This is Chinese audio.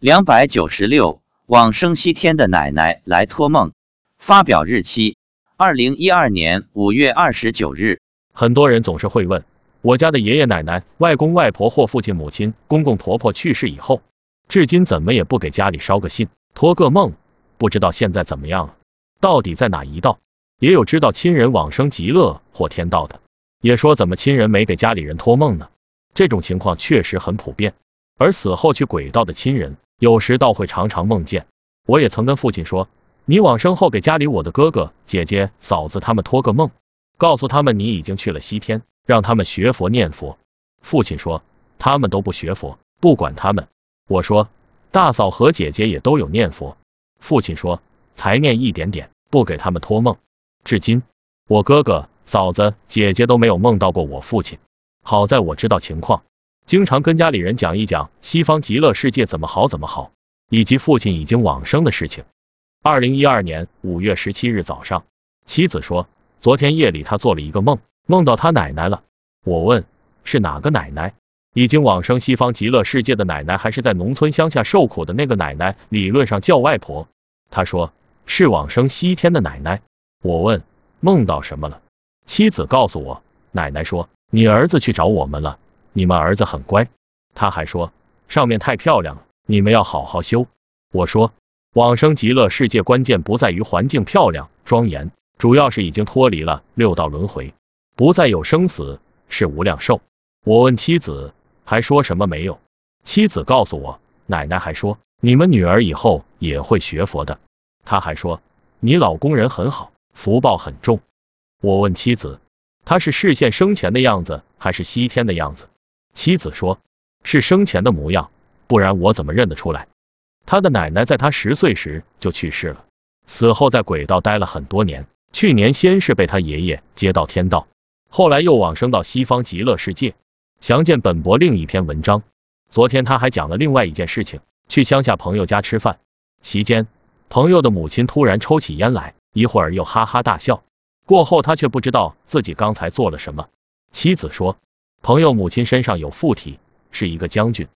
两百九十六，往生西天的奶奶来托梦。发表日期：二零一二年五月二十九日。很多人总是会问，我家的爷爷奶奶、外公外婆或父亲母亲、公公婆婆去世以后，至今怎么也不给家里捎个信、托个梦，不知道现在怎么样了，到底在哪一道？也有知道亲人往生极乐或天道的，也说怎么亲人没给家里人托梦呢？这种情况确实很普遍。而死后去鬼道的亲人，有时倒会常常梦见。我也曾跟父亲说，你往生后给家里我的哥哥、姐姐、嫂子他们托个梦，告诉他们你已经去了西天，让他们学佛念佛。父亲说他们都不学佛，不管他们。我说大嫂和姐姐也都有念佛。父亲说才念一点点，不给他们托梦。至今我哥哥、嫂子、姐姐都没有梦到过我父亲。好在我知道情况。经常跟家里人讲一讲西方极乐世界怎么好怎么好，以及父亲已经往生的事情。二零一二年五月十七日早上，妻子说，昨天夜里他做了一个梦，梦到他奶奶了。我问是哪个奶奶？已经往生西方极乐世界的奶奶，还是在农村乡下受苦的那个奶奶？理论上叫外婆。他说是往生西天的奶奶。我问梦到什么了？妻子告诉我，奶奶说你儿子去找我们了。你们儿子很乖，他还说上面太漂亮了，你们要好好修。我说往生极乐世界关键不在于环境漂亮庄严，主要是已经脱离了六道轮回，不再有生死，是无量寿。我问妻子还说什么没有？妻子告诉我，奶奶还说你们女儿以后也会学佛的。他还说你老公人很好，福报很重。我问妻子，他是视线生前的样子，还是西天的样子？妻子说：“是生前的模样，不然我怎么认得出来？”他的奶奶在他十岁时就去世了，死后在鬼道待了很多年。去年先是被他爷爷接到天道，后来又往生到西方极乐世界。详见本博另一篇文章。昨天他还讲了另外一件事情：去乡下朋友家吃饭，席间朋友的母亲突然抽起烟来，一会儿又哈哈大笑。过后他却不知道自己刚才做了什么。妻子说。朋友母亲身上有附体，是一个将军，